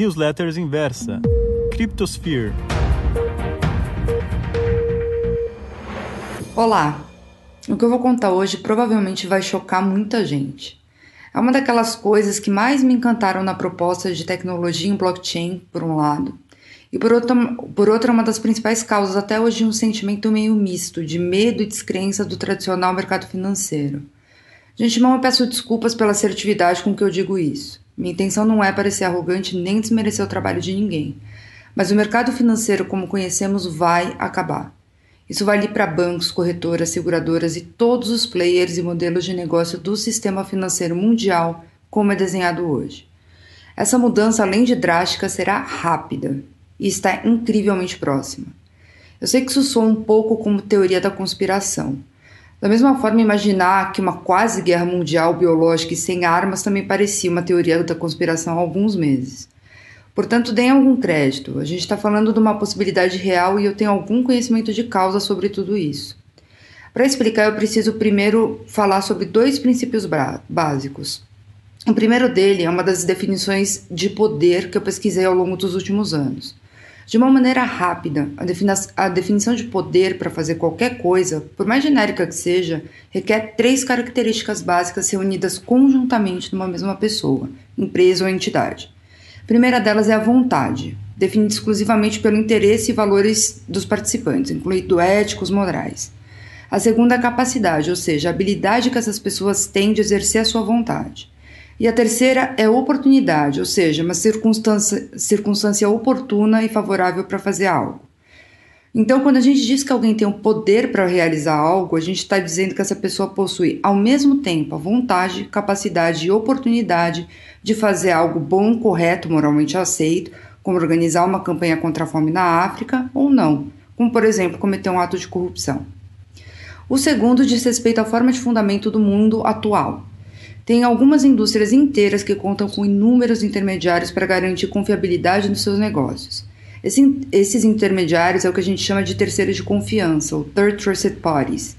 Newsletters Inversa, Cryptosphere. Olá! O que eu vou contar hoje provavelmente vai chocar muita gente. É uma daquelas coisas que mais me encantaram na proposta de tecnologia em blockchain, por um lado, e por outra, por uma das principais causas até hoje de um sentimento meio misto de medo e descrença do tradicional mercado financeiro. De antemão, eu peço desculpas pela assertividade com que eu digo isso. Minha intenção não é parecer arrogante nem desmerecer o trabalho de ninguém. Mas o mercado financeiro, como conhecemos, vai acabar. Isso vale para bancos, corretoras, seguradoras e todos os players e modelos de negócio do sistema financeiro mundial, como é desenhado hoje. Essa mudança, além de drástica, será rápida e está incrivelmente próxima. Eu sei que isso soa um pouco como teoria da conspiração. Da mesma forma, imaginar que uma quase guerra mundial biológica e sem armas também parecia uma teoria da conspiração há alguns meses. Portanto, deem algum crédito. A gente está falando de uma possibilidade real e eu tenho algum conhecimento de causa sobre tudo isso. Para explicar, eu preciso primeiro falar sobre dois princípios básicos. O primeiro dele é uma das definições de poder que eu pesquisei ao longo dos últimos anos. De uma maneira rápida, a, defini a definição de poder para fazer qualquer coisa, por mais genérica que seja, requer três características básicas reunidas conjuntamente numa mesma pessoa, empresa ou entidade. A primeira delas é a vontade, definida exclusivamente pelo interesse e valores dos participantes, incluindo éticos, morais. A segunda é a capacidade, ou seja, a habilidade que essas pessoas têm de exercer a sua vontade. E a terceira é oportunidade, ou seja, uma circunstância, circunstância oportuna e favorável para fazer algo. Então, quando a gente diz que alguém tem o poder para realizar algo, a gente está dizendo que essa pessoa possui, ao mesmo tempo, a vontade, capacidade e oportunidade de fazer algo bom, correto, moralmente aceito, como organizar uma campanha contra a fome na África, ou não, como, por exemplo, cometer um ato de corrupção. O segundo diz respeito à forma de fundamento do mundo atual, tem algumas indústrias inteiras que contam com inúmeros intermediários para garantir confiabilidade nos seus negócios. Esse, esses intermediários é o que a gente chama de terceiros de confiança, ou Third Trusted Parties.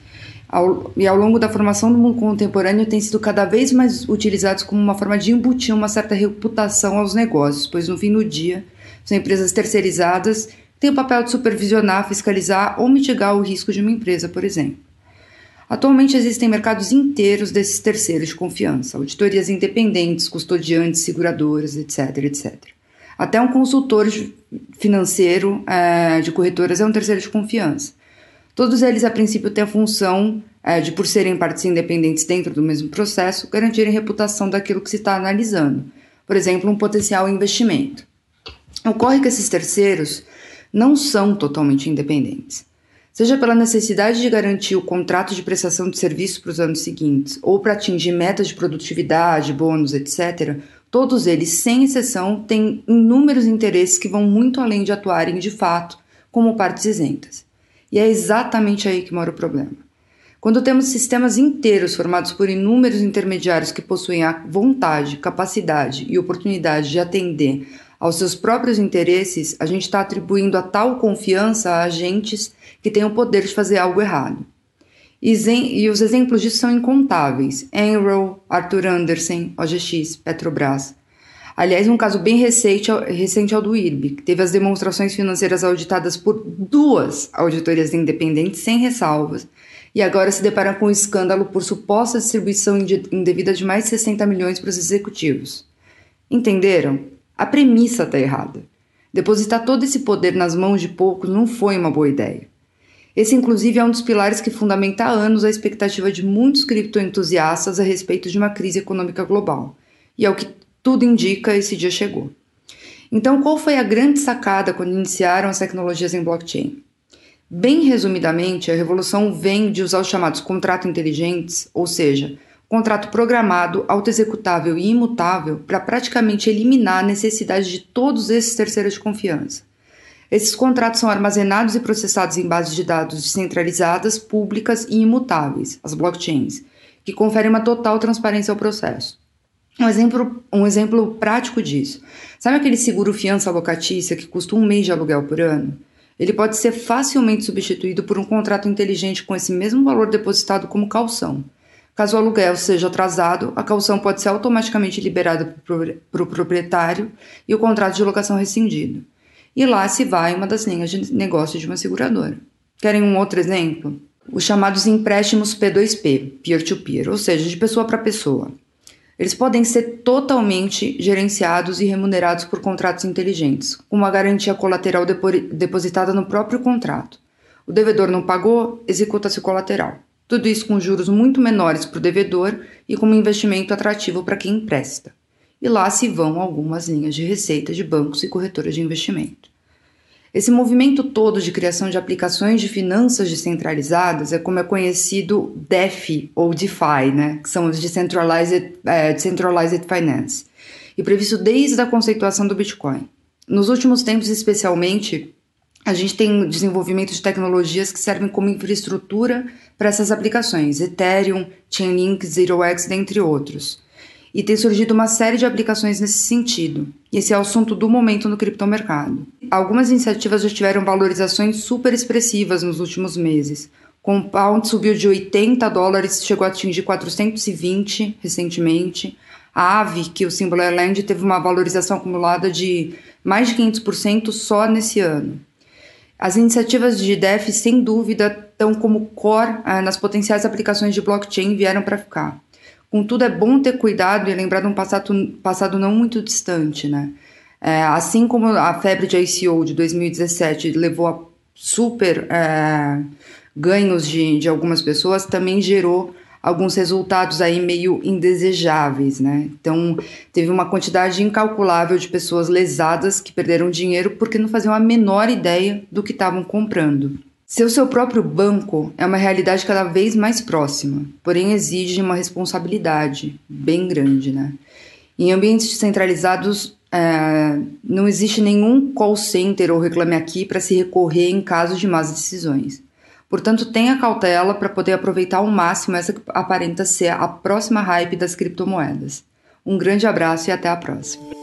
Ao, e ao longo da formação do mundo contemporâneo têm sido cada vez mais utilizados como uma forma de embutir uma certa reputação aos negócios, pois no fim do dia são empresas terceirizadas têm o papel de supervisionar, fiscalizar ou mitigar o risco de uma empresa, por exemplo. Atualmente existem mercados inteiros desses terceiros de confiança, auditorias independentes, custodiantes, seguradoras, etc, etc. Até um consultor financeiro é, de corretoras é um terceiro de confiança. Todos eles, a princípio, têm a função é, de, por serem partes independentes dentro do mesmo processo, garantirem reputação daquilo que se está analisando, por exemplo, um potencial investimento. Ocorre que esses terceiros não são totalmente independentes seja pela necessidade de garantir o contrato de prestação de serviço para os anos seguintes, ou para atingir metas de produtividade, bônus, etc., todos eles, sem exceção, têm inúmeros interesses que vão muito além de atuarem de fato como partes isentas. E é exatamente aí que mora o problema. Quando temos sistemas inteiros formados por inúmeros intermediários que possuem a vontade, capacidade e oportunidade de atender aos seus próprios interesses, a gente está atribuindo a tal confiança a agentes que têm o poder de fazer algo errado. E os exemplos disso são incontáveis: Enroll, Arthur Anderson, OGX, Petrobras. Aliás, um caso bem recente, recente é o do IRB, que teve as demonstrações financeiras auditadas por duas auditorias independentes sem ressalvas, e agora se depara com um escândalo por suposta distribuição indevida de mais de 60 milhões para os executivos. Entenderam? A premissa está errada. Depositar todo esse poder nas mãos de poucos não foi uma boa ideia. Esse, inclusive, é um dos pilares que fundamenta há anos a expectativa de muitos criptoentusiastas a respeito de uma crise econômica global. E é o que tudo indica, esse dia chegou. Então, qual foi a grande sacada quando iniciaram as tecnologias em blockchain? Bem resumidamente, a revolução vem de usar os chamados contratos inteligentes, ou seja, contrato programado, autoexecutável e imutável, para praticamente eliminar a necessidade de todos esses terceiros de confiança. Esses contratos são armazenados e processados em bases de dados descentralizadas, públicas e imutáveis, as blockchains, que conferem uma total transparência ao processo. Um exemplo, um exemplo prático disso. Sabe aquele seguro fiança locatícia que custa um mês de aluguel por ano? Ele pode ser facilmente substituído por um contrato inteligente com esse mesmo valor depositado como calção. Caso o aluguel seja atrasado, a caução pode ser automaticamente liberada para o proprietário e o contrato de locação rescindido. E lá se vai uma das linhas de negócio de uma seguradora. Querem um outro exemplo? Os chamados empréstimos P2P, peer-to-peer, -peer, ou seja, de pessoa para pessoa. Eles podem ser totalmente gerenciados e remunerados por contratos inteligentes, com uma garantia colateral depositada no próprio contrato. O devedor não pagou, executa-se o colateral. Tudo isso com juros muito menores para o devedor e com um investimento atrativo para quem empresta. E lá se vão algumas linhas de receita de bancos e corretoras de investimento. Esse movimento todo de criação de aplicações de finanças descentralizadas é como é conhecido DeFi ou DeFi, né? que são os Decentralized, é, Decentralized Finance, e previsto desde a conceituação do Bitcoin. Nos últimos tempos, especialmente, a gente tem desenvolvimento de tecnologias que servem como infraestrutura para essas aplicações, Ethereum, Chainlink, ZeroX, dentre outros. E tem surgido uma série de aplicações nesse sentido. Esse é o assunto do momento no criptomercado. Algumas iniciativas já tiveram valorizações super expressivas nos últimos meses. Compound subiu de 80 dólares, chegou a atingir 420 recentemente. A AVE, que o símbolo é Land, teve uma valorização acumulada de mais de 500% só nesse ano. As iniciativas de DEF, sem dúvida, estão como core ah, nas potenciais aplicações de blockchain vieram para ficar. Contudo, é bom ter cuidado e lembrar de um passado, passado não muito distante, né? É, assim como a febre de ICO de 2017 levou a super é, ganhos de, de algumas pessoas, também gerou alguns resultados aí meio indesejáveis, né? Então, teve uma quantidade incalculável de pessoas lesadas que perderam dinheiro porque não faziam a menor ideia do que estavam comprando. Ser o seu próprio banco é uma realidade cada vez mais próxima, porém exige uma responsabilidade bem grande, né? Em ambientes descentralizados, é, não existe nenhum call center ou reclame aqui para se recorrer em caso de más decisões. Portanto, tenha cautela para poder aproveitar ao máximo essa que aparenta ser a próxima hype das criptomoedas. Um grande abraço e até a próxima.